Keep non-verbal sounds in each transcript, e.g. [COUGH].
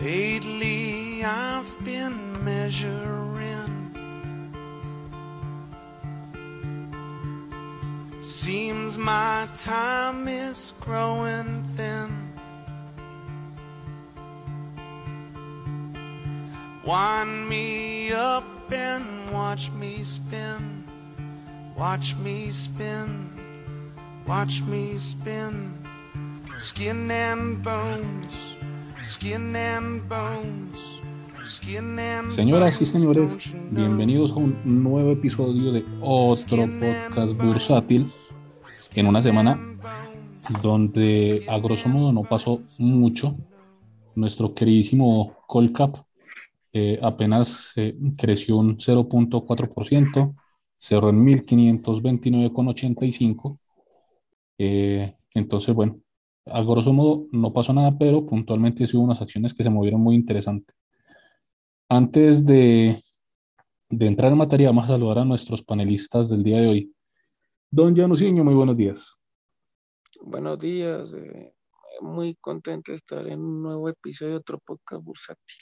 Lately I've been measuring. Seems my time is growing thin. Wind me up and watch me spin. Watch me spin. Watch me spin. Skin and bones. Señoras y señores, bienvenidos a un nuevo episodio de otro podcast bursátil en una semana donde a grosso modo no pasó mucho. Nuestro queridísimo Colcap eh, apenas eh, creció un 0.4%, cerró en 1529,85. Eh, entonces, bueno, a grosso modo no pasó nada, pero puntualmente sí hubo unas acciones que se movieron muy interesantes. Antes de, de entrar en materia, vamos a saludar a nuestros panelistas del día de hoy. Don Januciño, muy buenos días. Buenos días, eh, muy contento de estar en un nuevo episodio de otro podcast bursátil.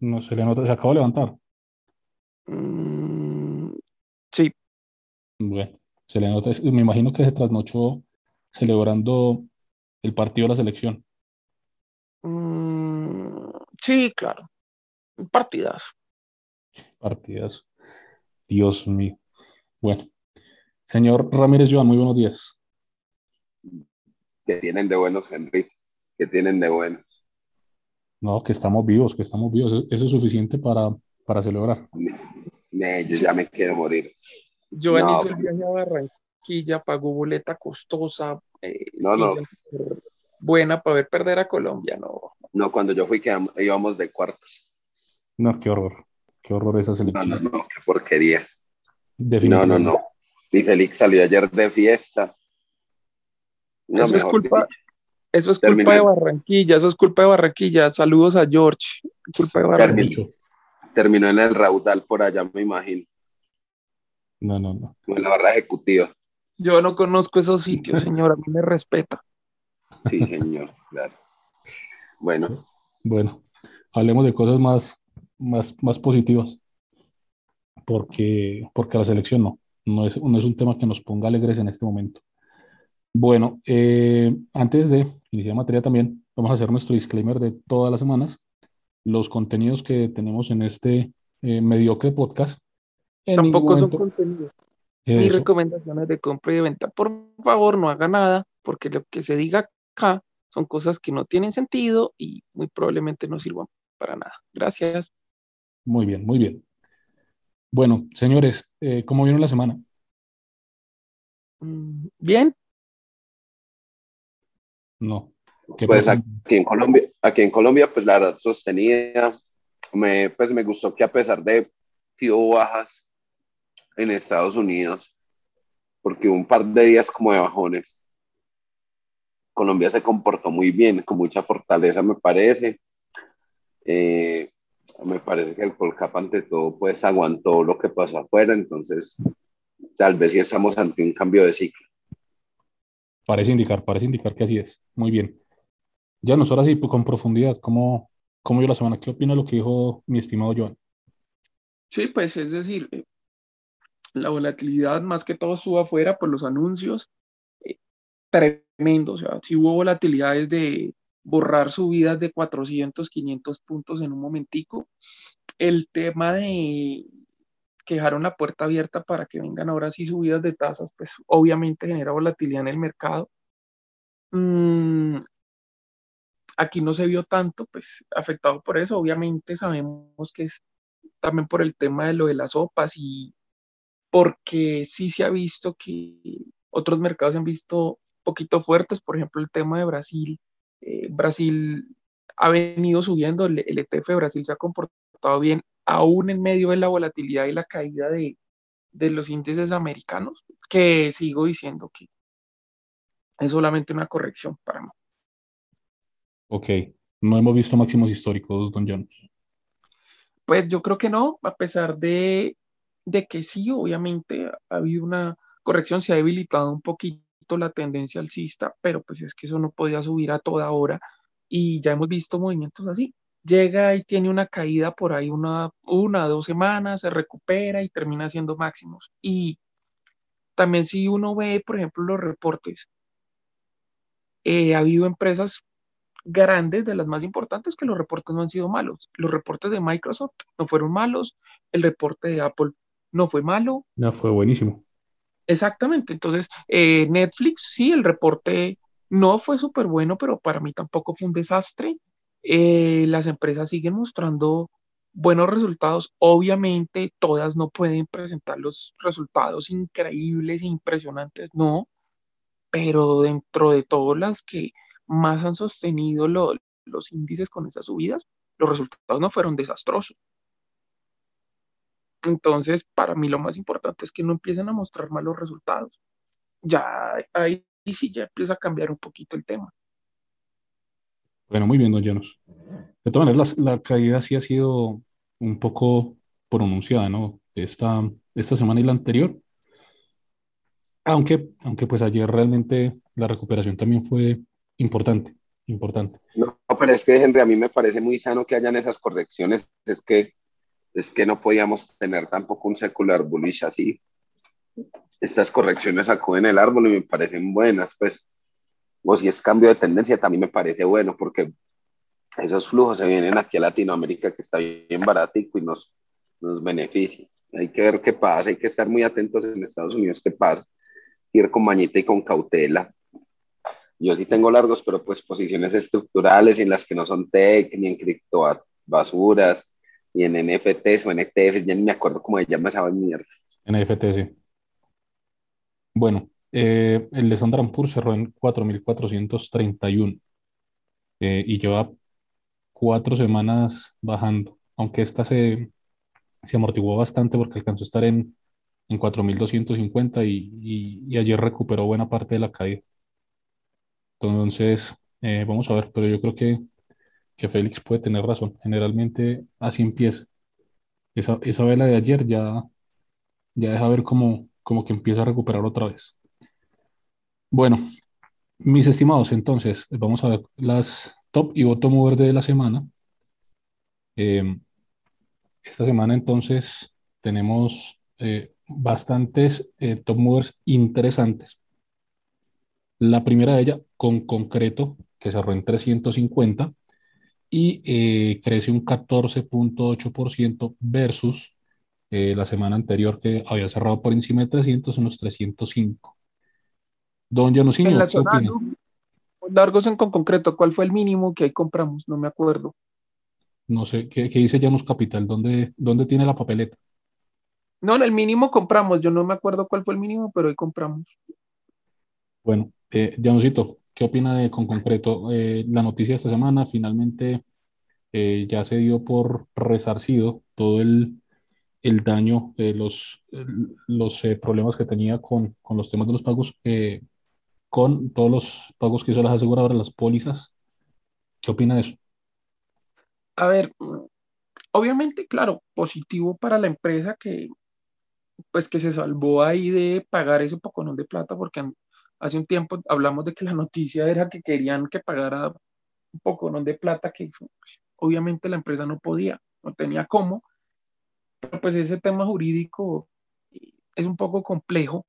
No se le nota, se acaba de levantar. Mm, sí, Bueno, se le nota, me imagino que se trasnochó celebrando el partido de la selección. mm, sí, claro, un partidazo. Partidas. Dios mío. Bueno, señor Ramírez Joan, muy buenos días. que tienen de buenos, Henry, que tienen de buenos. No, que estamos vivos, que estamos vivos. Eso, eso es suficiente para, para celebrar. Ne, yo ya me quiero morir. Giovanni No, hizo el viaje a Barranquilla, pagó boleta costosa, eh, No, no. buena para ver perder a Colombia, no. No, cuando yo fui que íbamos de cuartos. No, qué horror. Qué horror esa No, selección. no, no, qué porquería. No, no, no. Y Félix salió ayer de fiesta. No, Eso es culpa, dicho, eso es Terminé. culpa de Barranquilla, eso es culpa de Barranquilla. Saludos a George, culpa de Barranquilla. Dicho. terminó en el raudal por allá, me imagino. No, no, no. En la barra ejecutiva. Yo no conozco esos sitios, [LAUGHS] señora, a mí me respeta. Sí, señor, claro. Bueno, Bueno, hablemos de cosas más, más, más positivas. Porque, porque la selección no. No es, no es un tema que nos ponga alegres en este momento. Bueno, eh, antes de iniciar materia también, vamos a hacer nuestro disclaimer de todas las semanas. Los contenidos que tenemos en este eh, mediocre podcast. en Tampoco son momento- contenidos ni Eso, recomendaciones de compra y de venta. Por favor, no haga nada, porque lo que se diga acá son cosas que no tienen sentido y muy probablemente no sirvan para nada. Gracias. Muy bien, muy bien. Bueno, señores, eh, ¿cómo vieron la semana? Mm, Bien, No. ¿Qué pues aquí en Colombia, aquí en Colombia, pues la verdad sostenía, me, pues me gustó que a pesar de que hubo bajas en Estados Unidos, porque hubo un par de días como de bajones, Colombia se comportó muy bien, con mucha fortaleza me parece. Eh, me parece que el Colcap ante todo pues aguantó lo que pasó afuera, entonces tal vez sí estamos ante un cambio de ciclo. Parece indicar, parece indicar que así es. Muy bien. Ya nos ahora sí, pues, con profundidad, ¿cómo, cómo vio la semana? ¿Qué opina de lo que dijo mi estimado Joan? sí, pues es decir, eh, la volatilidad más que todo sube afuera por los anuncios. eh, tremendo, o sea, si hubo volatilidades de borrar subidas de 400, 500 puntos en un momentico. El tema de que dejaron la puerta abierta para que vengan ahora sí subidas de tasas, pues obviamente genera volatilidad en el mercado. Mm, aquí no se vio tanto, pues afectado por eso. Obviamente sabemos que es también por el tema de lo de las sopas y porque sí se ha visto que otros mercados se han visto poquito fuertes, por ejemplo el tema de Brasil. Eh, Brasil ha venido subiendo, el, el ETF de Brasil se ha comportado bien, aún en medio de la volatilidad y la caída de, de los índices americanos, que sigo diciendo que es solamente una corrección para mí. Ok, no hemos visto máximos históricos, don John. Pues yo creo que no, a pesar de, de que sí, obviamente ha habido una corrección, se ha debilitado un poquito la tendencia alcista, pero pues es que eso no podía subir a toda hora y ya hemos visto movimientos así. Llega y tiene una caída por ahí una, una, dos semanas, se recupera y termina siendo máximos. Y también si uno ve, por ejemplo, los reportes, eh, ha habido empresas grandes, de las más importantes, que los reportes no han sido malos. Los reportes de Microsoft no fueron malos, el reporte de Apple no fue malo. No, fue buenísimo. Exactamente. Entonces, eh, Netflix, sí, el reporte no fue súper bueno, pero para mí tampoco fue un desastre. Eh, las empresas siguen mostrando buenos resultados. Obviamente, todas no pueden presentar los resultados increíbles e impresionantes, no, pero dentro de todas las que más han sostenido los índices con esas subidas, los resultados no fueron desastrosos. Entonces, para mí lo más importante es que no empiecen a mostrar malos resultados. Ya ahí sí ya empieza a cambiar un poquito el tema. Bueno, muy bien, don Janos. De todas maneras, la, la, caída sí ha sido un poco pronunciada, ¿no? Esta, esta semana y la anterior. Aunque, aunque pues ayer realmente la recuperación también fue importante, importante. No, pero es que, Henry, a mí me parece muy sano que hayan esas correcciones. Es que es que no podíamos tener tampoco un secular bullish así. Estas correcciones acuden el árbol y me parecen buenas, pues, o si es cambio de tendencia, también me parece bueno, porque esos flujos se vienen aquí a Latinoamérica, que está bien baratico y nos, nos beneficia. Hay que ver qué pasa, hay que estar muy atentos en Estados Unidos qué pasa, ir con mañita y con cautela. Yo sí tengo largos, pero pues posiciones estructurales en las que no son tech, ni en criptobasuras, y en NFTs o NFTs, ya ni me acuerdo cómo se llama esa mierda. NFT, sí. Bueno, eh, el Standard Poor's cerró en 4.431 eh, y lleva cuatro semanas bajando, aunque esta se, se amortiguó bastante porque alcanzó a estar en, en 4.250 y, y, y ayer recuperó buena parte de la caída. Entonces, eh, vamos a ver, pero yo creo que que Félix puede tener razón. Generalmente así empieza. Esa, esa vela de ayer ya, ya deja ver cómo, como que empieza a recuperar otra vez. Bueno, mis estimados, entonces vamos a ver las top y bottom mover de la semana. Em, esta semana entonces tenemos eh, bastantes eh, top movers interesantes. La primera de ellas, con concreto, que cerró en 350 y eh, crece un 14.8% versus eh, la semana anterior que había cerrado por encima de 300 en los 305. Don la ¿qué zona opina? largos en con concreto, ¿cuál fue el mínimo que ahí compramos? No me acuerdo. No sé, ¿qué, qué dice Janus Capital? ¿Dónde, dónde tiene la papeleta? No, en el mínimo compramos, yo no me acuerdo cuál fue el mínimo, pero ahí compramos. Bueno, eh, Janusito, ¿qué opina de con concreto? Eh, la noticia de esta semana finalmente eh, ya se dio por resarcido todo el, el daño, eh, los, los eh, problemas que tenía con, con los temas de los pagos, eh, con todos los pagos que hizo las aseguradoras, las pólizas. ¿Qué opina de eso? A ver, obviamente, claro, positivo para la empresa que pues que se salvó ahí de pagar ese poconón de plata, porque hace un tiempo hablamos de que la noticia era que querían que pagara un poconón de plata que obviamente la empresa no podía, no tenía cómo, pero pues ese tema jurídico es un poco complejo,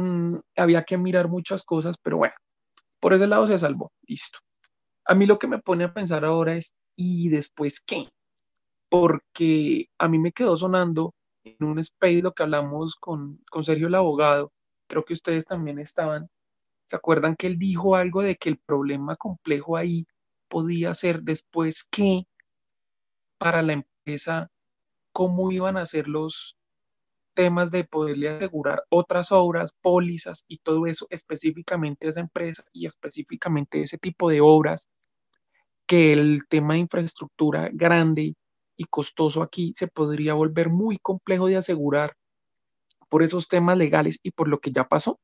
Mm, había que mirar muchas cosas, pero bueno, por ese lado se salvó, listo. A mí lo que me pone a pensar ahora es, ¿y después qué? Porque a mí me quedó sonando en un space lo que hablamos con, con Sergio el abogado, creo que ustedes también estaban, ¿se acuerdan que él dijo algo de que el problema complejo ahí podía ser después qué para la empresa, cómo iban a ser los temas de poderle asegurar otras obras, pólizas y todo eso específicamente a esa empresa y específicamente ese tipo de obras que el tema de infraestructura grande y costoso aquí se podría volver muy complejo de asegurar por esos temas legales y por lo que ya pasó,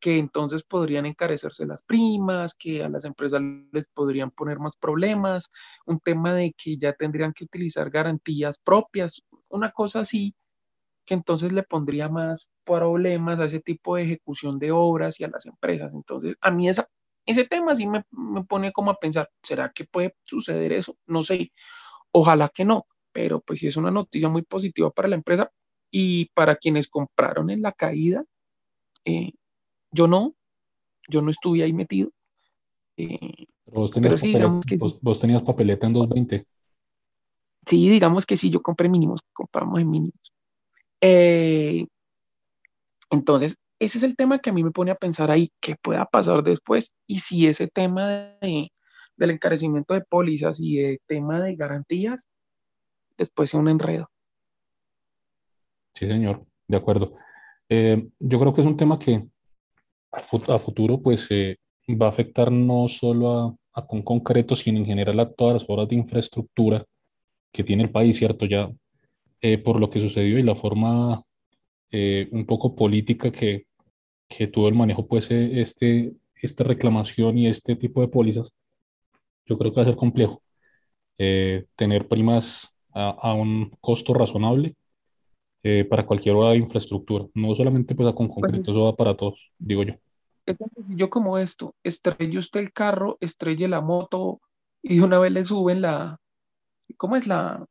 que entonces podrían encarecerse las primas, que a las empresas les podrían poner más problemas, un tema de que ya tendrían que utilizar garantías propias, una cosa así que entonces le pondría más problemas a ese tipo de ejecución de obras y a las empresas. Entonces, a mí ese tema sí me, me pone como a pensar, ¿será que puede suceder eso? No sé, ojalá que no, pero pues sí es una noticia muy positiva para la empresa y para quienes compraron en la caída. Eh, yo no, yo no estuve ahí metido. Eh, pero vos tenías, sí, papeleta, vos, vos tenías papeleta en 220. Sí, digamos que sí, yo compré mínimos, compramos en mínimos. Eh, entonces, ese es el tema que a mí me pone a pensar ahí, qué pueda pasar después y si ese tema de, del encarecimiento de pólizas y de tema de garantías después sea un enredo. Sí, señor, de acuerdo. Eh, yo creo que es un tema que a, futuro pues eh, va a afectar no solo a, con concreto, sino en general a todas las obras de infraestructura que tiene el país, ¿cierto? Ya eh, por lo que sucedió y la forma un poco política que, que tuvo el manejo pues este, esta reclamación y este tipo de pólizas, yo creo que va a ser complejo tener primas a, un costo razonable eh, para cualquier obra de infraestructura, no solamente pues, con concreto, eso va para todos, digo yo. Es tan sencillo como esto, estrelle usted el carro, estrelle la moto y de una vez le suben la, ¿cómo es la,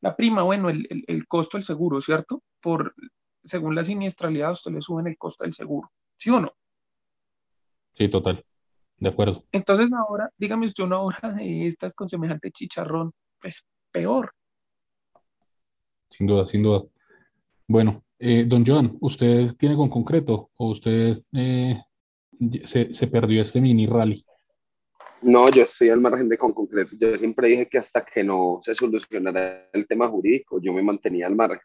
la prima? Bueno, el, el, el costo del seguro, ¿cierto? Por, según la siniestralidad, usted le suben el costo del seguro, ¿sí o no? Sí, total, de acuerdo. Entonces ahora, dígame usted una obra de estas con semejante chicharrón, pues peor. Sin duda, sin duda. Bueno, eh, don Joan, ¿usted tiene con concreto o usted eh, se, perdió este mini rally? No, yo estoy al margen de con concreto. Yo siempre dije que hasta que no se solucionara el tema jurídico, yo me mantenía al margen.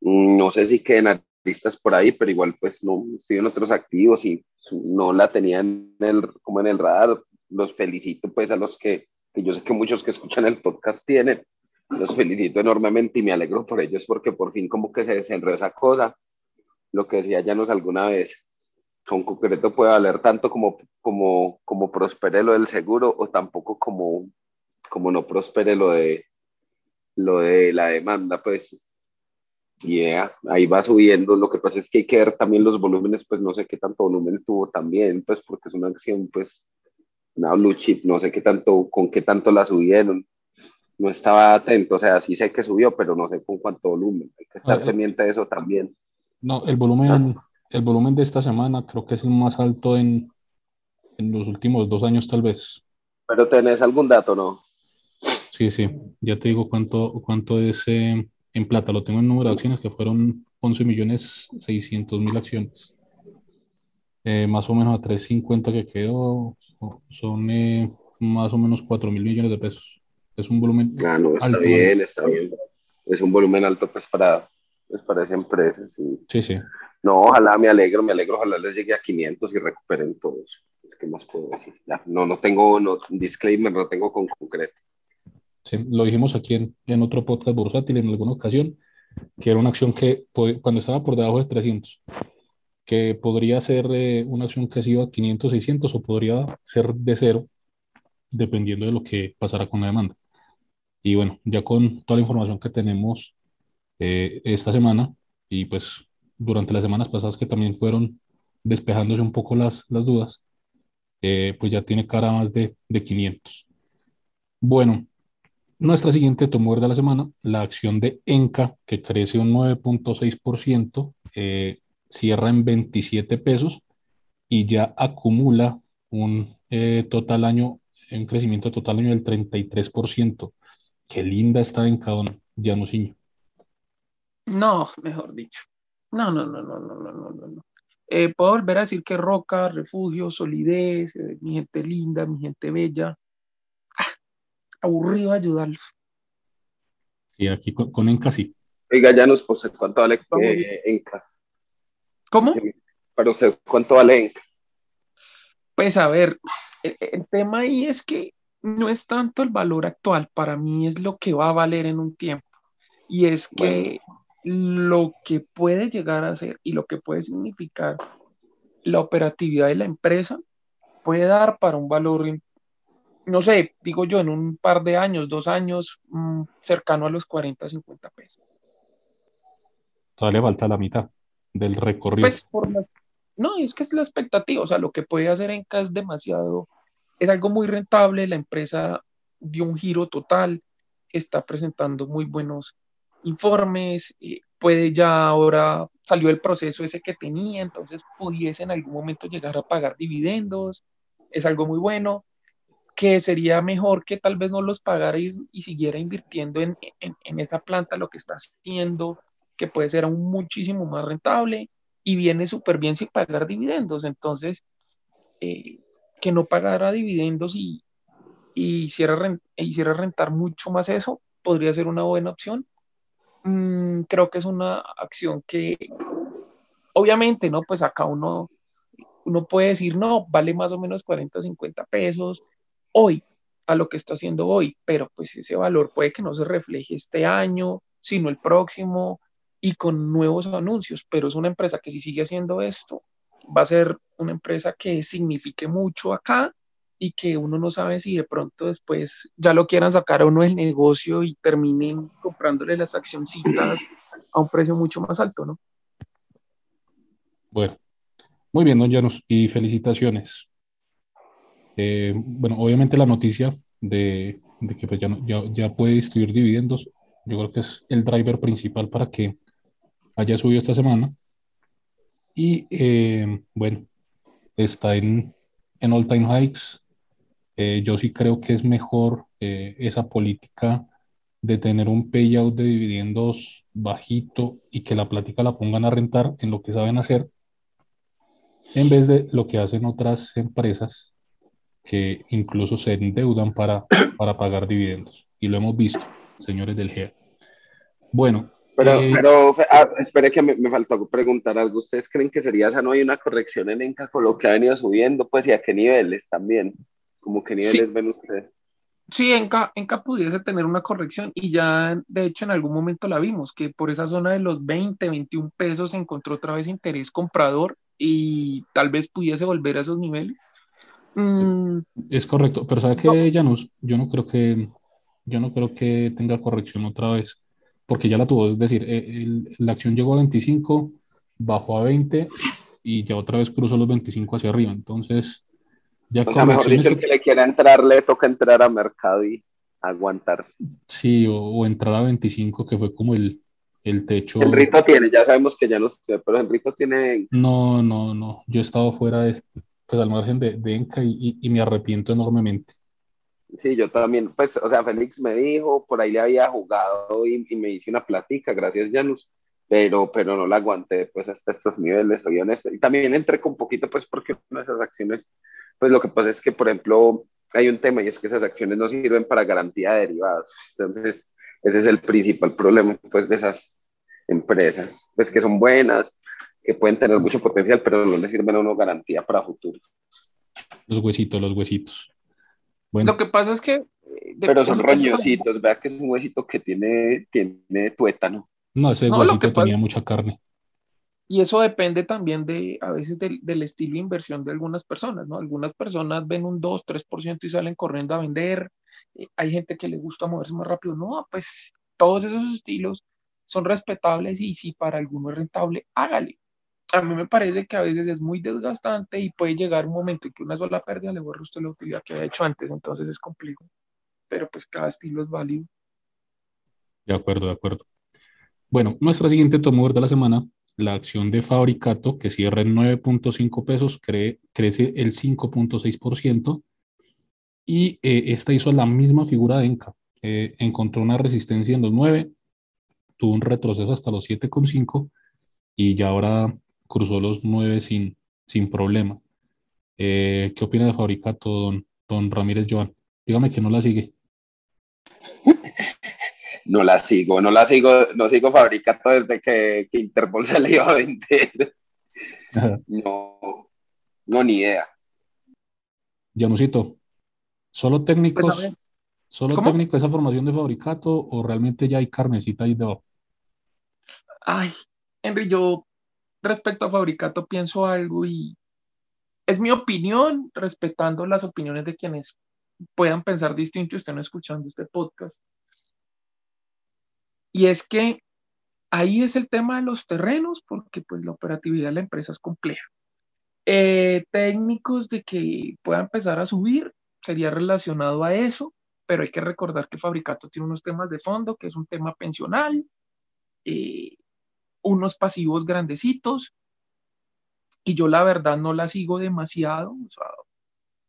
Mm, no sé si queden artistas por ahí, pero igual pues no estoy en otros activos y no la tenía en el, como en el radar. Los felicito pues a los que que yo sé que muchos que escuchan el podcast tienen. Los felicito enormemente y me alegro por ellos porque por fin como que se desenredó esa cosa. Lo que decía Llanos alguna vez, con concreto puede valer tanto como, como, como prospere lo del seguro o tampoco como, como no prospere lo de, lo de la demanda, pues yeah, ahí va subiendo. Lo que pasa es que hay que ver también los volúmenes, pues no sé qué tanto volumen tuvo también, pues porque es una acción pues una blue chip, no sé qué tanto, con qué tanto la subieron, no estaba atento, o sea, sí sé que subió, pero no sé con cuánto volumen, hay que estar pendiente de eso también. No, el volumen, ah. el volumen de esta semana creo que es el más alto en, en los últimos dos años tal vez. Pero tenés algún dato, ¿no? Sí, sí, ya te digo cuánto, cuánto es eh, en plata, lo tengo en número de acciones que fueron 11 millones 600 mil acciones. Eh, más o menos a 350 que quedó, son eh, más o menos 4 mil millones de pesos. Es un volumen. Ah, no, está bien, está bien. Es un volumen alto pues para, pues, para esa empresa, sí. Sí, sí. No, ojalá me alegro, me alegro, ojalá les llegue a 500 y recuperen todos. Es que más puedo decir. no, no tengo, no, disclaimer, no tengo con concreto. Sí, lo dijimos aquí en, en otro podcast bursátil en alguna ocasión, que era una acción que cuando estaba por debajo de 300 que podría ser eh, una acción que ha sido a 500, 600 o podría ser de cero, dependiendo de lo que pasara con la demanda. Y bueno, ya con toda la información que tenemos eh, esta semana y pues durante las semanas pasadas que también fueron despejándose un poco las, las dudas, eh, pues ya tiene cara más de, de 500. Bueno, nuestra siguiente tomó de la semana, la acción de Enca, que crece un 9.6%, eh, cierra en 27 pesos y ya acumula un eh, total año, un crecimiento total año del 33%. Qué linda está en cada uno, Janosiño. No, mejor dicho. No, no, no, no, no, no, no, no. Eh, puedo volver a decir que roca, refugio, solidez, eh, mi gente linda, mi gente bella. Ah, aburrido ayudarlos. Sí, aquí con, Enca sí. Oiga, ya nos puse cuánto vale Enca. ¿Cómo? Para usted, ¿cuánto vale Pues a ver, el, tema ahí es que no es tanto el valor actual, para mí es lo que va a valer en un tiempo. Y es que lo que puede llegar a ser y lo que puede significar la operatividad de la empresa puede dar para un valor, no sé, digo yo, en un par de años, dos años, mm, cercano a los 40, 50 pesos. Todavía falta la mitad del recorrido. Pues por las, no, es que es la expectativa, o sea, lo que puede hacer Enca es demasiado, es algo muy rentable, la empresa dio un giro total, está presentando muy buenos informes, puede ya ahora salió el proceso ese que tenía, entonces pudiese en algún momento llegar a pagar dividendos, es algo muy bueno, que sería mejor que tal vez no los pagara y, siguiera invirtiendo en, en, esa planta lo que está haciendo, que puede ser aún muchísimo más rentable y viene súper bien sin pagar dividendos, entonces eh, que no pagara dividendos y, y hiciera, hiciera rentar mucho más eso, podría ser una buena opción Mm, creo que es una acción que, obviamente, ¿no? Pues acá uno, uno puede decir, no, vale más o menos 40, 50 pesos hoy, a lo que está haciendo hoy, pero pues ese valor puede que no se refleje este año, sino el próximo y con nuevos anuncios, pero es una empresa que si sigue haciendo esto, va a ser una empresa que signifique mucho acá y que uno no sabe si de pronto después ya lo quieran sacar a uno del negocio y terminen comprándole las accioncitas a un precio mucho más alto, ¿no? Bueno, muy bien, don Janus, y felicitaciones. Eh, bueno, obviamente la noticia de, que pues ya, ya, puede distribuir dividendos, yo creo que es el driver principal para que haya subido esta semana. Y eh, bueno, está en, en all time hikes, eh, yo sí creo que es mejor eh, esa política de tener un payout de dividendos bajito y que la plática la pongan a rentar en lo que saben hacer, en vez de lo que hacen otras empresas que incluso se endeudan para, para pagar dividendos. Y lo hemos visto, señores del GEA. Bueno. Pero, eh, pero ah, espere que me, me, faltó preguntar algo. ¿Ustedes creen que sería esa no hay una corrección en Enca con lo que ha venido subiendo? Pues y a qué niveles también. ¿Cómo qué niveles ven ustedes? Sí, Enca, Enca pudiese tener una corrección y ya de hecho en algún momento la vimos, que por esa zona de los 20, 21 pesos se encontró otra vez interés comprador y tal vez pudiese volver a esos niveles. Mm. Es correcto, pero ¿sabe qué, Janus? Yo no creo que yo no creo que tenga corrección otra vez, porque ya la tuvo, es decir, eh, la acción llegó a 25, bajó a 20 y ya otra vez cruzó los 25 hacia arriba, entonces ya o sea, mejor dicho, el que le quiera entrar, le toca entrar a mercado y aguantarse. Sí, o, entrar a 25, que fue como el, el techo. Enrito tiene, ya sabemos que ya no sé, pero Enrito tiene. No, no, no. Yo he estado fuera de, pues al margen de, de Enca y, y, me arrepiento enormemente. Sí, yo también, pues, o sea, Félix me dijo, por ahí le había jugado y, me hice una platica, gracias Janus, pero, pero no la aguanté, pues, hasta estos niveles, soy honesto. Y también entré con poquito, pues, porque esas acciones pues lo que pasa es que, por ejemplo, hay un tema y es que esas acciones no sirven para garantía de derivados. Entonces, ese es el principal problema pues, de esas empresas, pues que son buenas, que pueden tener mucho potencial, pero no les sirven a uno garantía para futuro. Los huesitos, los huesitos. Bueno. Lo que pasa es que... Eh, pero son roñositos, vea que es un huesito que tiene, tiene tuétano. No, ese huesito tenía mucha carne. Y eso depende también de, a veces, del, del, estilo de inversión de algunas personas, ¿no? Algunas personas ven un 2, 3% y salen corriendo a vender. Eh, hay gente que le gusta moverse más rápido. No, pues todos esos estilos son respetables y si para alguno es rentable, hágale. A mí me parece que a veces es muy desgastante y puede llegar un momento en que una sola pérdida le borra usted la utilidad que había hecho antes, entonces es complejo. Pero pues cada estilo es válido. De acuerdo, de acuerdo. Bueno, nuestra siguiente tomo de la semana la acción de Fabricato, que cierra en 9.5 pesos, crece el 5.6%. Y eh, esta hizo la misma figura de Enca. Eh, encontró una resistencia en los 9, tuvo un retroceso hasta los 7.5 y ya ahora cruzó los 9 sin, sin problema. Eh, ¿Qué opina de Fabricato, don, don Ramírez Joan? Dígame que no la sigue. [LAUGHS] no la sigo, no la sigo, no sigo Fabricato desde que, que Interpol [LAUGHS] se le iba a vender. [LAUGHS] No, no, ni idea. Janusito, ¿solo técnicos, pues, solo técnico esa formación de Fabricato o realmente ya hay carnecita ahí debajo? Ay, Henry, yo respecto a Fabricato pienso algo y es mi opinión, respetando las opiniones de quienes puedan pensar distinto y estén escuchando este podcast. Y es que ahí es el tema de los terrenos, porque pues la operatividad de la empresa es compleja. Eh, técnicos de que pueda empezar a subir sería relacionado a eso, pero hay que recordar que Fabricato tiene unos temas de fondo, que es un tema pensional, eh, unos pasivos grandecitos, y yo la verdad no la sigo demasiado,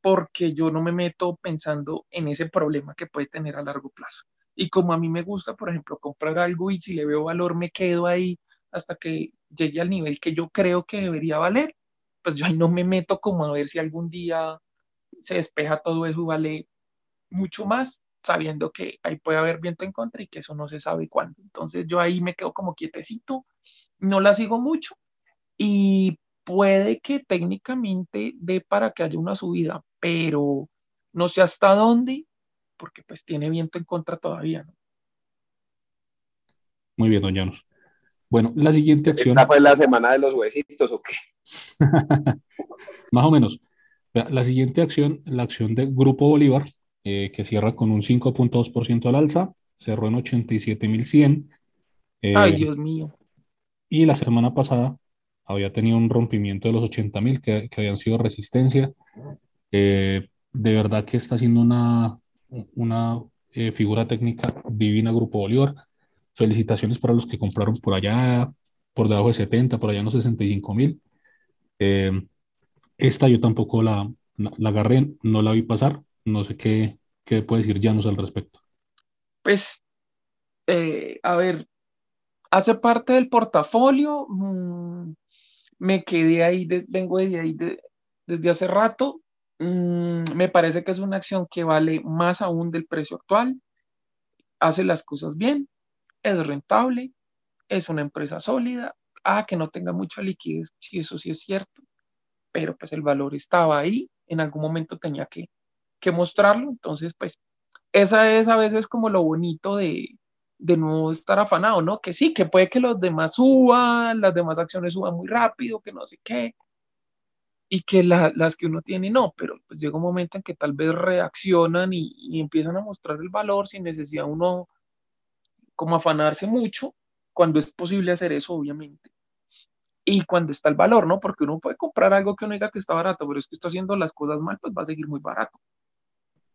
porque yo no me meto pensando en ese problema que puede tener a largo plazo. Y como a mí me gusta, por ejemplo, comprar algo y si le veo valor me quedo ahí hasta que llegue al nivel que yo creo que debería valer, pues yo ahí no me meto como a ver si algún día se despeja todo eso vale mucho más, sabiendo que ahí puede haber viento en contra y que eso no se sabe cuándo. Entonces yo ahí me quedo como quietecito, no la sigo mucho y puede que técnicamente dé para que haya una subida, pero no sé hasta dónde, porque pues tiene viento en contra todavía. ¿no? Muy bien, don Llanos. Bueno, la siguiente acción. ¿Esta fue la semana de los huesitos o qué? [LAUGHS] Más o menos. La siguiente acción, la acción de Grupo Bolívar, eh, que cierra con un 5.2% al alza, cerró en 87.100. Eh, Ay, Dios mío. Y la semana pasada había tenido un rompimiento de los 80.000 que, que habían sido resistencia. Eh, de verdad que está haciendo una, una figura técnica divina Grupo Bolívar. Felicitaciones para los que compraron por allá, por debajo de 70, por allá en los 65 mil. Esta yo tampoco la, la, agarré, no la vi pasar. No sé qué, qué puede decir Janos al respecto. Pues, eh, a ver, hace parte del portafolio. Mm, me quedé ahí, vengo de ahí desde hace rato. Mm, me parece que es una acción que vale más aún del precio actual. Hace las cosas bien, es rentable, es una empresa sólida. Ah, que no tenga mucha liquidez, sí, eso sí es cierto pero pues el valor estaba ahí, en algún momento tenía que, que mostrarlo, entonces pues esa es a veces como lo bonito de, de no estar afanado, ¿no? Que sí, que puede que los demás suban, las demás acciones suban muy rápido, que no sé qué, y que las que uno tiene no, pero pues llega un momento en que tal vez reaccionan y, y, empiezan a mostrar el valor sin necesidad uno como afanarse mucho, cuando es posible hacer eso, obviamente y cuando está el valor, ¿no? Porque uno puede comprar algo que uno diga que está barato, pero es que está haciendo las cosas mal, pues va a seguir muy barato.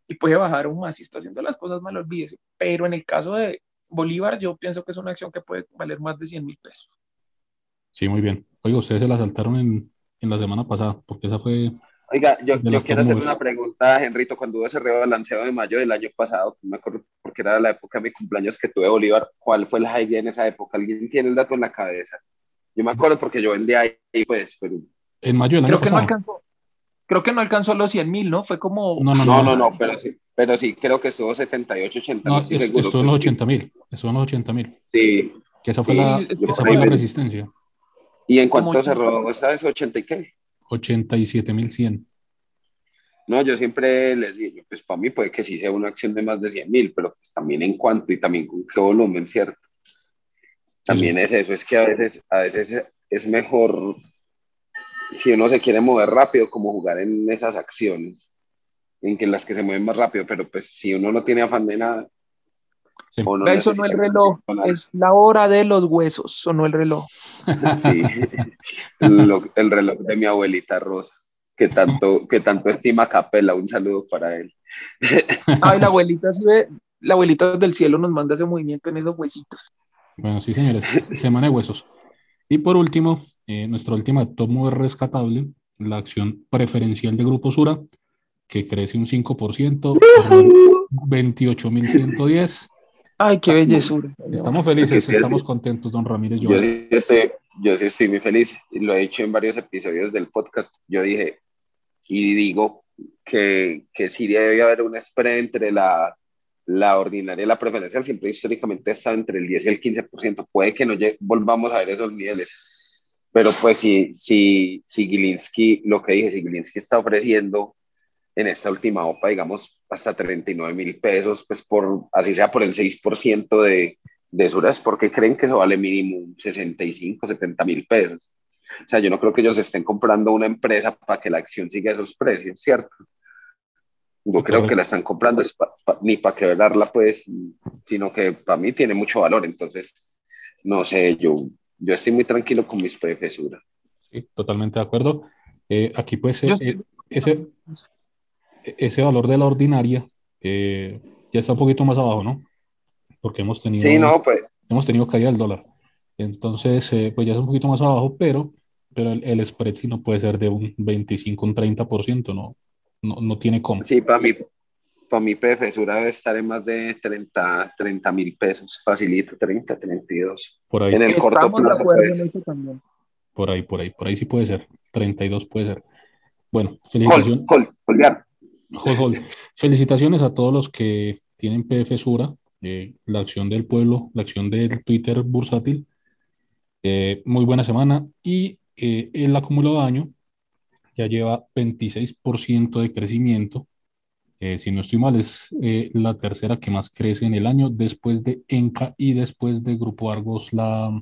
Y puede bajar aún más si está haciendo las cosas mal, olvídese. Pero en el caso de Bolívar, yo pienso que es una acción que puede valer más de 100 mil pesos. Sí, muy bien. Oiga, ustedes se la saltaron en, en la semana pasada, porque esa fue... Oiga, yo, yo quiero hacer una pregunta, Henrito. Cuando hubo ese rebalanceo de mayo del año pasado, me acuerdo porque era la época de mi cumpleaños que tuve Bolívar, ¿cuál fue la idea en esa época? ¿Alguien tiene el dato en la cabeza? Yo me acuerdo porque yo vendía ahí, pues, pero... En mayo Creo que no alcanzó. Creo que no alcanzó los 100 mil, ¿no? Fue como... No, no, no, no, pero sí, pero sí, creo que estuvo 78, 80 no, Estuvo en los 80 mil, estuvo en los 80 mil. Sí. Que esa fue, la, esa fue la resistencia. ¿Y en cuánto cerró esta vez? ¿80 y qué? 87 mil 100. No, yo siempre les digo, pues para mí puede que sí sea una acción de más de 100 mil, pero pues también en cuánto y también con qué volumen, ¿cierto? También es eso, es que a veces, a veces es mejor, si uno se quiere mover rápido, como jugar en esas acciones, en que las que se mueven más rápido, pero pues si uno no tiene afán de nada. no eso no el reloj, es la hora de los huesos, no el reloj. [LAUGHS] Sí, el, reloj de mi abuelita Rosa, que tanto, que tanto estima Capela, un saludo para él. [LAUGHS] Ay, la abuelita, la abuelita del cielo nos manda ese movimiento en esos huesitos. Bueno, sí, señores, semana de huesos. Y por último, eh, nuestra última tomo rescatable, la acción preferencial de Grupo Sura, que crece un 5%, 28.110. Ay, qué bellezura. Estamos felices, estamos contentos, don Ramírez. Yo sí, estoy, yo sí estoy muy feliz, y lo he dicho en varios episodios del podcast. Yo dije y digo que, que sí debe haber un spread entre la la ordinaria, la preferencial siempre históricamente está entre el 10 y el 15%. Puede que no volvamos a ver esos niveles, pero pues si, si, si Gilinski, lo que dije, si Gilinski está ofreciendo en esta última OPA, digamos, hasta 39 mil pesos, pues por, así sea por el 6% de, de Suras, porque creen que eso vale mínimo 65, 70 mil pesos. O sea, yo no creo que ellos estén comprando una empresa para que la acción siga esos precios, ¿cierto? Yo creo que la están comprando ni para quebrarla, pues, sino que para mí tiene mucho valor. Entonces, no sé, yo, yo estoy muy tranquilo con mis profesuras. Sí, totalmente de acuerdo. Eh, aquí pues ese, ese valor de la ordinaria ya está un poquito más abajo, ¿no? Porque hemos tenido, sí, no, pues. hemos tenido caída del dólar. Entonces, pues ya es un poquito más abajo, pero, pero el, spread sí no puede ser de un 25, un 30%, ¿no? No, no tiene cómo. Sí, para mí, para mi PFSura debe estar en más de 30 mil pesos, facilito, 30, 32. Por ahí. En el corto plazo. Pues. también. Por ahí, por ahí, por ahí sí puede ser, 32 puede ser. Bueno, felicitaciones. Felicitaciones a todos los que tienen PFSura, eh, la acción del pueblo, la acción del Twitter bursátil. Eh, muy buena semana y eh, el acumulado de año ya lleva 26% de crecimiento si no estoy mal, es la tercera que más crece en el año, después de Enca y después de Grupo Argos, la,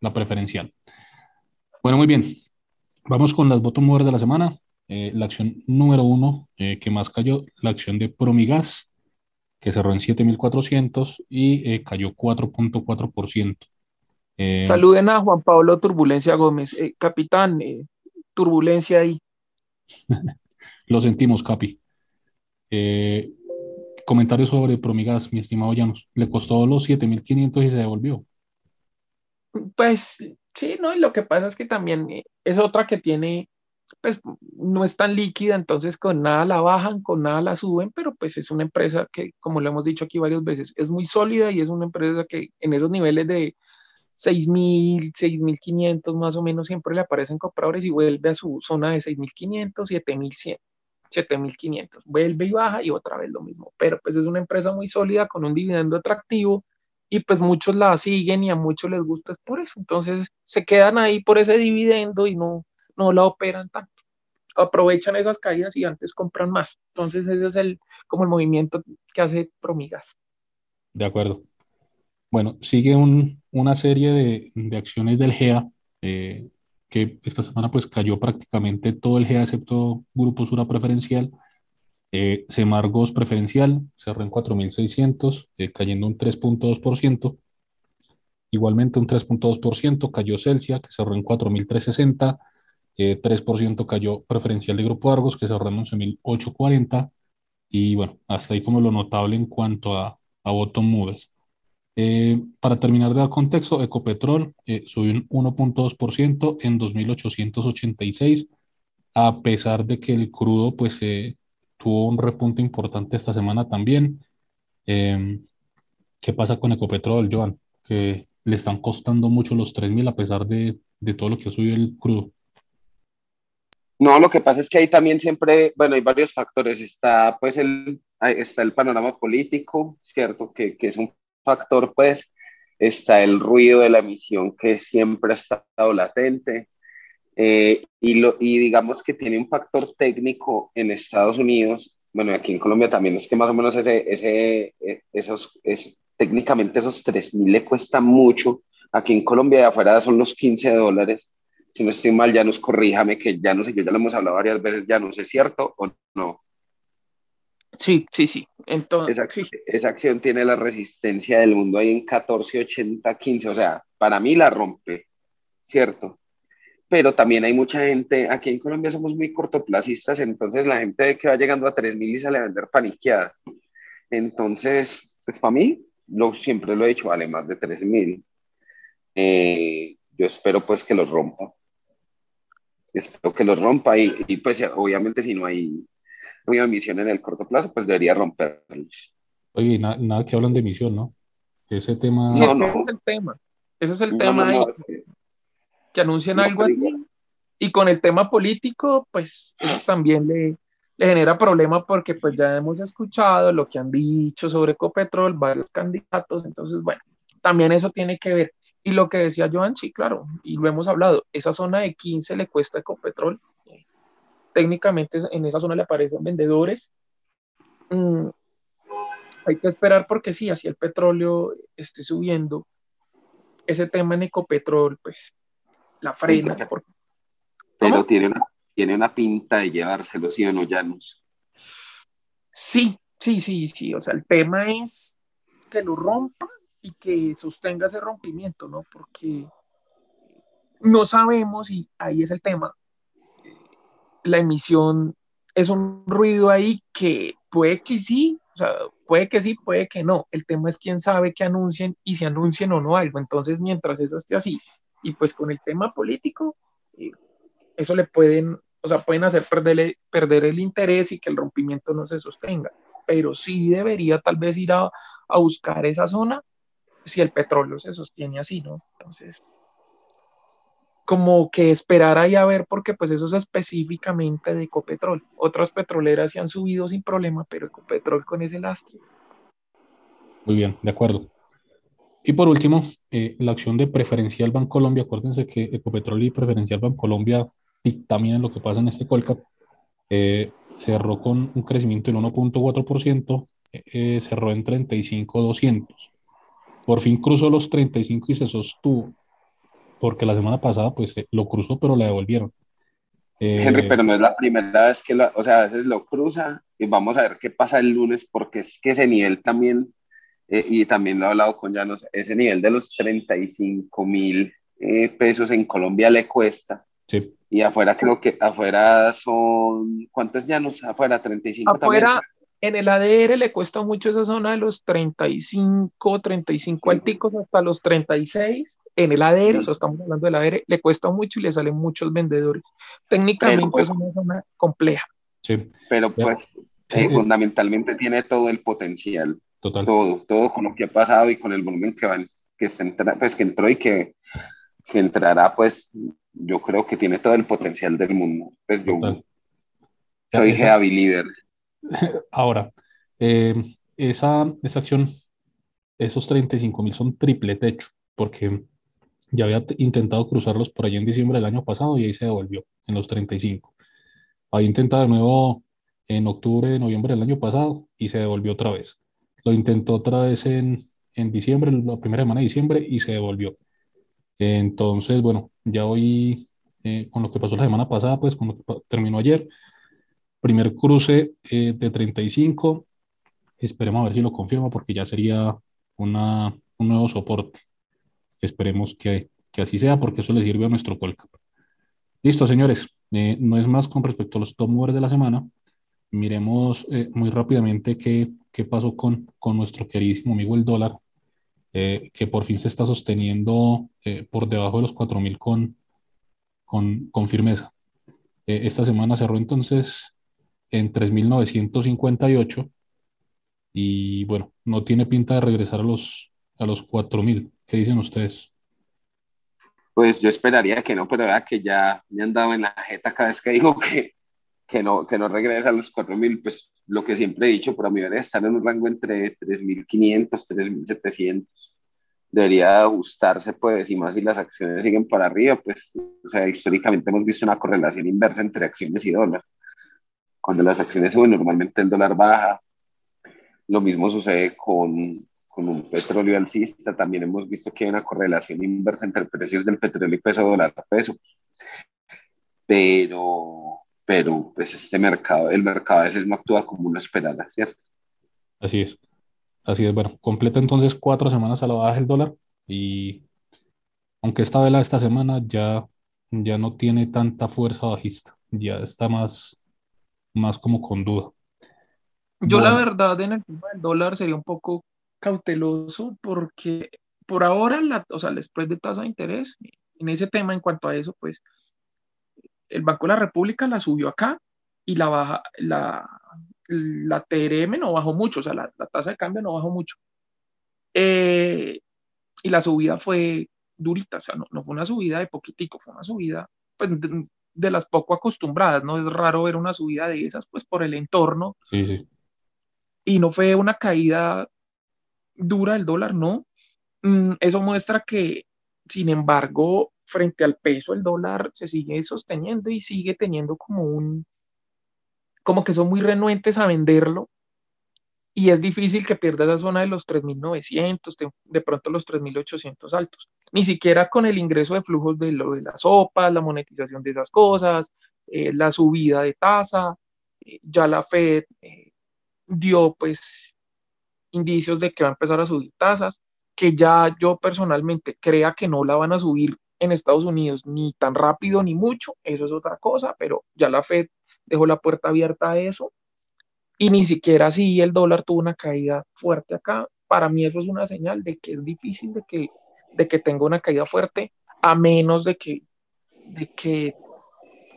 la preferencial. Bueno, muy bien. Vamos con las bottom movers de la semana. Eh, la acción número uno que más cayó, la acción de Promigas, que cerró en 7.400 y cayó 4.4%. Saluden a Juan Pablo Turbulencia Gómez. capitán, turbulencia ahí. [LAUGHS] Lo sentimos, Capi. Eh, comentarios sobre Promigas, mi estimado Llanos. Le costó los 7.500 y se devolvió. Pues sí, ¿no? Y lo que pasa es que también eh, es otra que tiene, pues no es tan líquida, entonces con nada la bajan, con nada la suben, pero pues es una empresa que, como lo hemos dicho aquí varias veces, es muy sólida y es una empresa que en esos niveles de 6.000, 6.500 más o menos siempre le aparecen compradores y vuelve a su zona de 6.500, 7.100. 7500. Vuelve y baja y otra vez lo mismo. Pero pues es una empresa muy sólida con un dividendo atractivo y pues muchos la siguen y a muchos les gusta es por eso. Entonces se quedan ahí por ese dividendo y no, no la operan tanto. Aprovechan esas caídas y antes compran más. Entonces ese es el, como el movimiento que hace Promigas. De acuerdo. Bueno, sigue un, una serie de, de, acciones del GEA eh, que esta semana pues cayó prácticamente todo el GA excepto Grupo Sura preferencial. Eh, Semargos preferencial cerró en 4.600, eh, cayendo un 3.2%. Igualmente un 3.2% cayó Celsia, que cerró en 4.360. Eh, 3% cayó preferencial de Grupo Argos, que cerró en 11.840. Y bueno, hasta ahí como lo notable en cuanto a, a moves. Eh, para terminar de dar contexto, Ecopetrol eh, subió un 1.2% en 2.886, a pesar de que el crudo pues, eh, tuvo un repunte importante esta semana también. Em, ¿Qué pasa con Ecopetrol, Joan? Que le están costando mucho los 3.000 a pesar de, de todo lo que ha subido el crudo. No, lo que pasa es que ahí también siempre, bueno, hay varios factores. Está pues el, está el panorama político, ¿cierto? Que, que es un factor, pues, está el ruido de la emisión que siempre ha estado latente. Eh, y, lo, y digamos que tiene un factor técnico en Estados Unidos, bueno, aquí en Colombia también es que más o menos ese, ese, eh, esos, es, técnicamente esos 3.000 le cuesta mucho. Aquí en Colombia de afuera son los 15 dólares. Si no estoy mal, ya nos corríjame, que ya no sé, yo ya lo hemos hablado varias veces, ya no sé, ¿cierto o no? Sí, sí, sí. Entonces, esa, esa, acción tiene la resistencia del mundo ahí en 14, 80, 15. O sea, para mí la rompe, ¿cierto? Pero también hay mucha gente, aquí en Colombia somos muy cortoplacistas, entonces la gente que va llegando a 3.000 y sale a vender paniqueada. Entonces, pues para mí, lo, siempre lo he dicho, vale más de 3.000. Eh, yo espero pues que los rompa. Espero que los rompa y, y pues obviamente si no hay muy emisión en el corto plazo, pues debería romperlos. Oye, nada que hablan de emisión, ¿no? Ese tema. Sí, ese es el tema. Ese es el tema ahí. que, anuncian algo así. Y con el tema político, pues eso también le, le genera problema porque pues ya hemos escuchado lo que han dicho sobre Ecopetrol, varios candidatos, entonces bueno, también eso tiene que ver. Y lo que decía Joan, sí, claro, y lo hemos hablado, esa zona de 15 le cuesta Ecopetrol técnicamente en esa zona le aparecen vendedores. Mm, hay que esperar porque sí, así el petróleo esté subiendo, ese tema en Ecopetrol, pues la frena. Pero tiene una, tiene una pinta de llevárselo, ¿sí o no, Janus? Sí, sí, sí, sí. O sea, el tema es que lo rompa y que sostenga ese rompimiento, ¿no? Porque no sabemos, y ahí es el tema, la emisión es un ruido ahí que puede que sí, o sea, puede que sí, puede que no. El tema es quién sabe que anuncien y si anuncien o no algo. Entonces, mientras eso esté así, y pues con el tema político, eh, eso le pueden, o sea, pueden hacer perder, perder el interés y que el rompimiento no se sostenga. Pero sí debería tal vez ir a buscar esa zona si el petróleo se sostiene así, ¿no? Entonces, como que esperar ahí a ver, porque pues eso es específicamente de Ecopetrol. Otras petroleras se han subido sin problema, pero Ecopetrol con ese lastre. Muy bien, de acuerdo. Y por último, eh, la acción de Preferencial Bancolombia, acuérdense que Ecopetrol y Preferencial Bancolombia dictaminan lo que pasa en este Colcap, eh, cerró con un crecimiento del 1.4%, eh, cerró en 35,200. Por fin cruzó los 35 y se sostuvo porque la semana pasada pues eh, lo cruzó, pero la devolvieron. Henry, pero no es la primera vez que lo, o sea, a veces lo cruza y vamos a ver qué pasa el lunes, porque es que ese nivel también, eh, y también lo he hablado con Llanos, ese nivel de los 35 mil eh, pesos en Colombia le cuesta. Sí. Y afuera creo que, afuera son, ¿cuántos llanos? Afuera, 35 afuera, también. En el ADR le cuesta mucho esa zona de los 35, 35 alticos hasta los 36 en el ADR, eso estamos hablando del ADR, le cuesta mucho y le salen muchos vendedores. Técnicamente pues, es una zona compleja. Sí. Pero pues eh, eh, fundamentalmente tiene todo el potencial. Total. Todo, todo con lo que ha pasado y con el volumen que van, que se entra, pues que entró y que, que entrará, pues yo creo que tiene todo el potencial del mundo. Pues yo Total. soy Believer. [LAUGHS] Ahora, eh, esa, esa acción, esos 35 mil son triple techo, porque ya había intentado cruzarlos por allí en diciembre del año pasado y ahí se devolvió en los 35. Ahí intentado de nuevo en octubre, noviembre del año pasado y se devolvió otra vez. Lo intentó otra vez en, en diciembre, la primera semana de diciembre y se devolvió. Entonces, bueno, ya hoy, eh, con lo que pasó la semana pasada, pues con lo que terminó ayer, primer cruce eh, de 35, esperemos a ver si lo confirma porque ya sería una, un nuevo soporte. Esperemos que, que así sea porque eso le sirve a nuestro Colcap. Listo, señores, eh, no es más con respecto a los top movers de la semana. Miremos eh, muy rápidamente qué, qué pasó con, con nuestro queridísimo amigo el dólar, eh, que por fin se está sosteniendo eh, por debajo de los 4.000 con, con, con firmeza. Eh, esta semana cerró entonces en 3.958 y bueno, no tiene pinta de regresar a los, a los 4.000. ¿Qué dicen ustedes? Pues yo esperaría que no, pero vea que ya me han dado en la jeta cada vez que digo que, que, no, que no regresa a los 4.000, pues lo que siempre he dicho, para mí debería estar en un rango entre 3.500, 3.700. Debería ajustarse, pues, y más si las acciones siguen para arriba, pues, o sea, históricamente hemos visto una correlación inversa entre acciones y dólar. Cuando las acciones suben, normalmente el dólar baja. Lo mismo sucede con, con un petróleo alcista. También hemos visto que hay una correlación inversa entre precios del petróleo y peso dólar a peso. Pero, pero, pues este mercado, el mercado a veces no actúa como uno esperara, ¿cierto? Así es. Así es. Bueno, completa entonces cuatro semanas a la baja el dólar y aunque esta vela esta semana ya, ya no tiene tanta fuerza bajista, ya está más, más como con duda. Yo la Bueno. verdad en el tema del dólar sería un poco cauteloso porque por ahora, la, o sea, el spread de tasa de interés, en ese tema, en cuanto a eso, pues el Banco de la República la subió acá y la baja, la, la TRM no bajó mucho, o sea, la, la tasa de cambio no bajó mucho. Eh, y la subida fue durita, o sea, no, no fue una subida de poquitico, fue una subida pues, de, las poco acostumbradas, no es raro ver una subida de esas, pues por el entorno Sí, sí. y no fue una caída dura del dólar, no. Mm, Eso muestra que, sin embargo, frente al peso, el dólar se sigue sosteniendo y sigue teniendo como un, como que son muy renuentes a venderlo y es difícil que pierda esa zona de los 3.900, de, pronto los 3.800 altos. Ni siquiera con el ingreso de flujos de lo de las sopas, la monetización de esas cosas, eh, la subida de tasa, eh, ya la Fed eh, dio pues indicios de que va a empezar a subir tasas, que ya yo personalmente crea que no la van a subir en Estados Unidos, ni tan rápido ni mucho, eso es otra cosa, pero ya la Fed dejó la puerta abierta a eso y ni siquiera así el dólar tuvo una caída fuerte acá. Para mí eso es una señal de que es difícil de que, de que tenga una caída fuerte, a menos de que, de que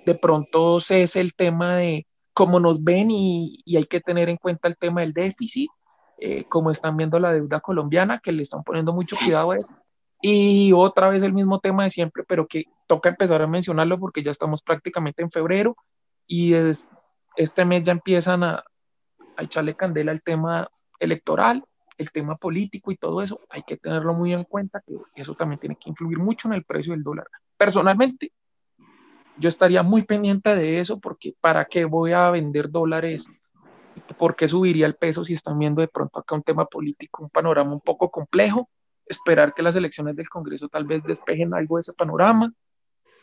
de pronto cese el tema de cómo nos ven y, y hay que tener en cuenta el tema del déficit, eh, como están viendo la deuda colombiana, que le están poniendo mucho cuidado a eso. Y otra vez el mismo tema de siempre, pero que toca empezar a mencionarlo porque ya estamos prácticamente en febrero y es, este mes ya empiezan a, a echarle candela al tema electoral, el tema político y todo eso. Hay que tenerlo muy en cuenta, que eso también tiene que influir mucho en el precio del dólar. Personalmente, yo estaría muy pendiente de eso porque ¿para qué voy a vender dólares? ¿Por qué subiría el peso si están viendo de pronto acá un tema político, un panorama un poco complejo? esperar que las elecciones del Congreso tal vez despejen algo de ese panorama,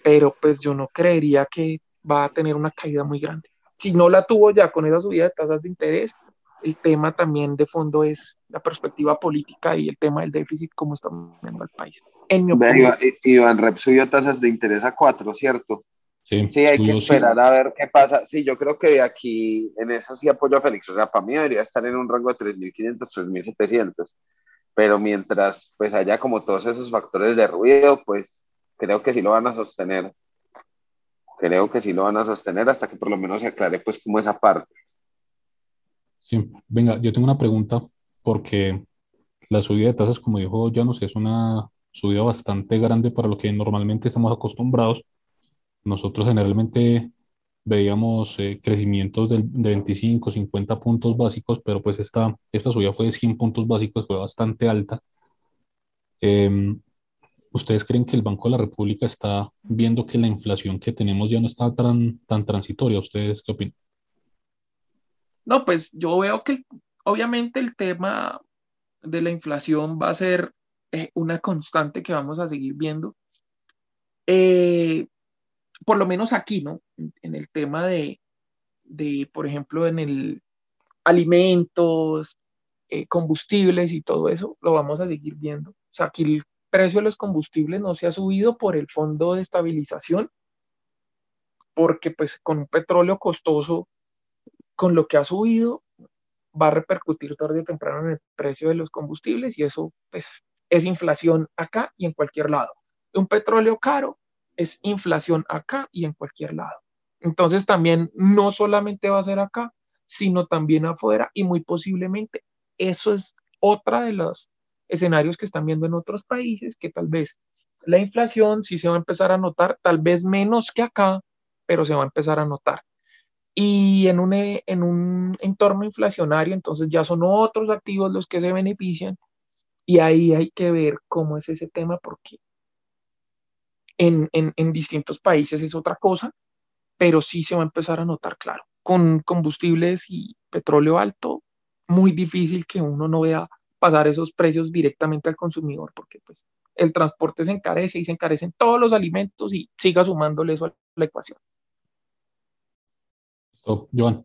pero pues yo no creería que va a tener una caída muy grande. Si no la tuvo ya con esa subida de tasas de interés, el tema también de fondo es la perspectiva política y el tema del déficit, cómo está viendo el país. En mi opinión. Iván Rep subió tasas de interés a cuatro, ¿cierto? Sí, sí hay que esperar a ver qué pasa. Sí, yo creo que de aquí, en eso sí apoyo a Félix. O sea, para mí debería estar en un rango de 3.500, 3.700 pero mientras pues haya como todos esos factores de ruido, pues creo que sí lo van a sostener. Creo que sí lo van a sostener hasta que por lo menos se aclare pues como esa parte. Sí, venga, yo tengo una pregunta porque la subida de tasas, como dijo Janus, es una subida bastante grande para lo que normalmente estamos acostumbrados. Nosotros generalmente veíamos eh, crecimientos de, de, 25, 50 puntos básicos, pero pues esta, esta subida fue de 100 puntos básicos, fue bastante alta. Em, ¿Ustedes creen que el Banco de la República está viendo que la inflación que tenemos ya no está tan, tan transitoria? ¿Ustedes qué opinan? No, pues yo veo que obviamente el tema de la inflación va a ser eh, una constante que vamos a seguir viendo. Eh, por lo menos aquí, ¿no? En, el tema de, de, por ejemplo, en el alimentos, eh, combustibles y todo eso, lo vamos a seguir viendo. O sea, aquí precio de los combustibles no se ha subido por el fondo de estabilización, porque pues con un petróleo costoso, con lo que ha subido, va a repercutir tarde o temprano en el precio de los combustibles y eso pues es inflación acá y en cualquier lado. Un petróleo caro es inflación acá y en cualquier lado. Entonces también no solamente va a ser acá, sino también afuera y muy posiblemente eso es otra de los escenarios que están viendo en otros países, que tal vez la inflación sí se va a empezar a notar, tal vez menos que acá, pero se va a empezar a notar. Y en un, en un entorno inflacionario, entonces ya son otros activos los que se benefician y ahí hay que ver cómo es ese tema, porque en, en, en distintos países es otra cosa, pero sí se va a empezar a notar, claro. Con combustibles y petróleo alto, muy difícil que uno no vea pasar esos precios directamente al consumidor, porque pues el transporte se encarece y se encarecen todos los alimentos y siga sumándole eso a la ecuación. Joan.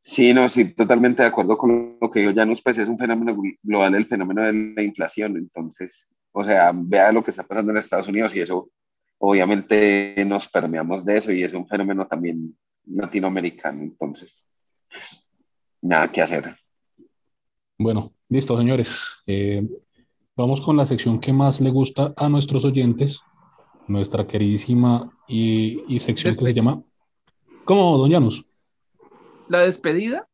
Sí, no, sí, totalmente de acuerdo con lo que dijo Janus, pues es un fenómeno global el fenómeno de la inflación, entonces o sea, vea lo que está pasando en Estados Unidos y eso, obviamente nos permeamos de eso y es un fenómeno también latinoamericano, entonces, nada que hacer. Bueno, listo, señores. Eh, vamos con la sección que más le gusta a nuestros oyentes, nuestra queridísima y, y sección que se llama... ¿Cómo, don Janus? ¿La despedida?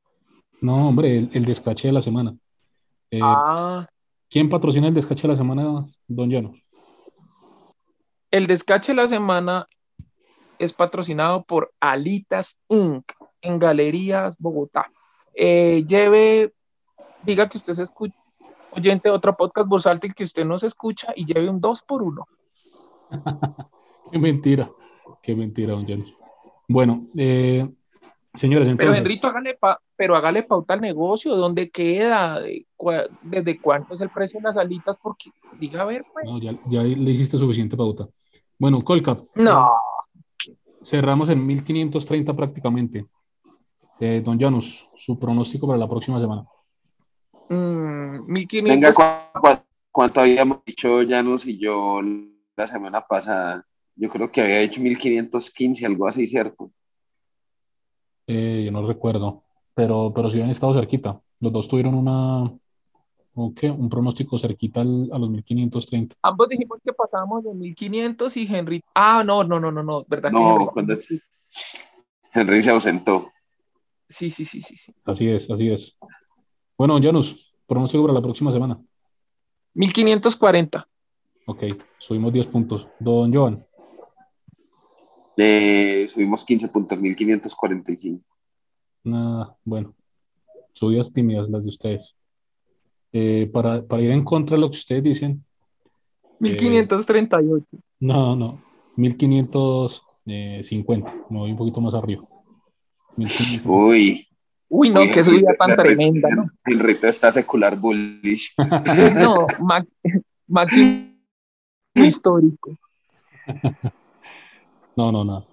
No, hombre, el, el descache de la semana. Eh, ah. ¿Quién patrocina el descache de la semana, don Llanos? El descache de la semana es patrocinado por Alitas Inc. en Galerías Bogotá. Eh, lleve, diga que usted es oyente de otro podcast bursátil que usted no se escucha y lleve un 2 por 1 [LAUGHS] qué mentira, qué mentira, don Llanos. Bueno, eh, señores, entonces... Pero Henrito, hágale, pa pero hágale pauta al negocio, dónde queda, desde cuánto es el precio de las alitas, porque diga a ver, pues. No, ya, ya le hiciste suficiente pauta. Bueno, Colcap. No. Cerramos en 1530 prácticamente. Eh, don Janus, su pronóstico para la próxima semana. Mm, 1500. Venga, ¿Cuánto habíamos dicho Janus y yo la semana pasada? Yo creo que había hecho 1515, algo así, ¿cierto? Eh, yo no recuerdo, pero, pero sí habían estado cerquita. Los dos tuvieron una, ¿un qué? Un pronóstico cerquita al- a los 1530. Ambos dijimos que pasábamos de 1500 y Henry. Ah, no, no, no, no, no, ¿verdad? que No, Henry- cuando Henry se ausentó. Sí, sí, sí, sí, sí. Así es, así es. Bueno, Janus, pronóstico para la próxima semana. 1540. Ok, subimos 10 puntos. Don Joan, Eh, subimos 15 puntos, 1545. nada, bueno, subidas tímidas las de ustedes. Eh, para, para ir en contra de lo que ustedes dicen, 1538. no, no, 1550, me voy un poquito más arriba. 1500. Uy, Uy, no, qué subida tan tremenda, ¿no? Henrito está secular bullish. [LAUGHS] No, Max, [LAUGHS] máximo histórico. [LAUGHS] No, no, no.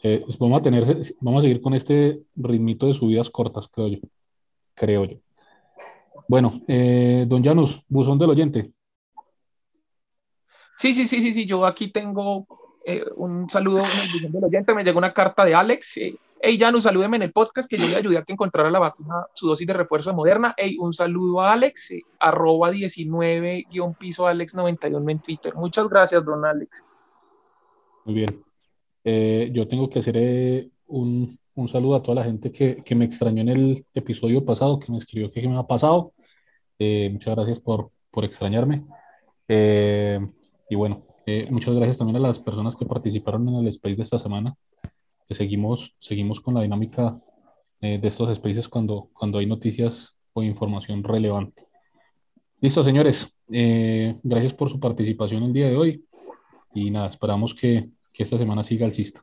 Eh, pues vamos a tener, vamos a seguir con este ritmito de subidas cortas, creo yo. Creo yo. Bueno, eh, don Janus, buzón del oyente. Sí, sí, sí, sí, sí. Yo aquí tengo eh, un saludo en el buzón del oyente. Me llegó una carta de Alex. Hey, Janus, salúdeme en el podcast que yo le ayudé a que encontrara la vacuna, su dosis de refuerzo de Moderna. Hey, un saludo a Alex, eh, arroba 19 guion piso Alex 91 en Twitter. Muchas gracias, don Alex. Muy bien. Eh, yo tengo que hacer eh, un, un saludo a toda la gente que, que me extrañó en el episodio pasado, que me escribió que me ha pasado. Eh, muchas gracias por, por extrañarme. Y bueno, muchas gracias también a las personas que participaron en el space de esta semana. Que seguimos, seguimos con la dinámica eh, de estos spaces cuando, cuando hay noticias o información relevante. Listo, señores. Eh, gracias por su participación el día de hoy. Y nada, esperamos que, que esta semana siga alcista.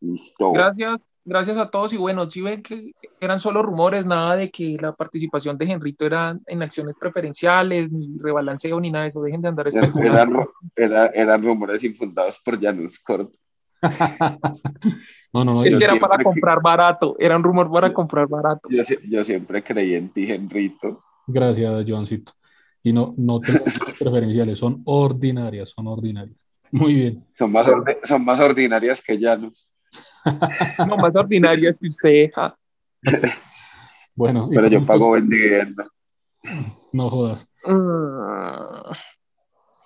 Listo. Gracias, gracias a todos. Y bueno, si ven que eran solo rumores, nada de que la participación de Henrito era en acciones preferenciales, ni rebalanceo, ni nada de eso. Dejen de andar especulando. eran eran rumores infundados por Janus Cort. [LAUGHS] No, no, no. Es que era para que- comprar barato, era un rumor para Yo- comprar barato. Yo, sie- yo siempre creí en ti, Henrito. Gracias, Joancito. Y no, no tengo [LAUGHS] preferenciales, son ordinarias, son ordinarias. Muy bien. Son más, son más ordinarias que Janus. [LAUGHS] No más ordinarias que usted. ja. Bueno, Pero yo pago buen dividendo. No jodas, Mm,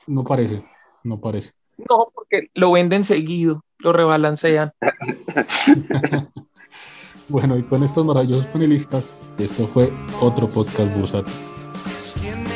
no parece, no parece. No, porque lo venden seguido, lo rebalancean. [LAUGHS] Bueno, y con estos maravillosos panelistas, esto fue otro podcast bursátil. Skin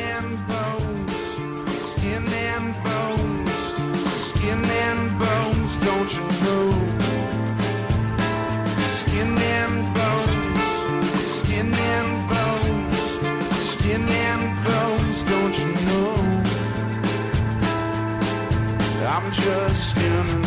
and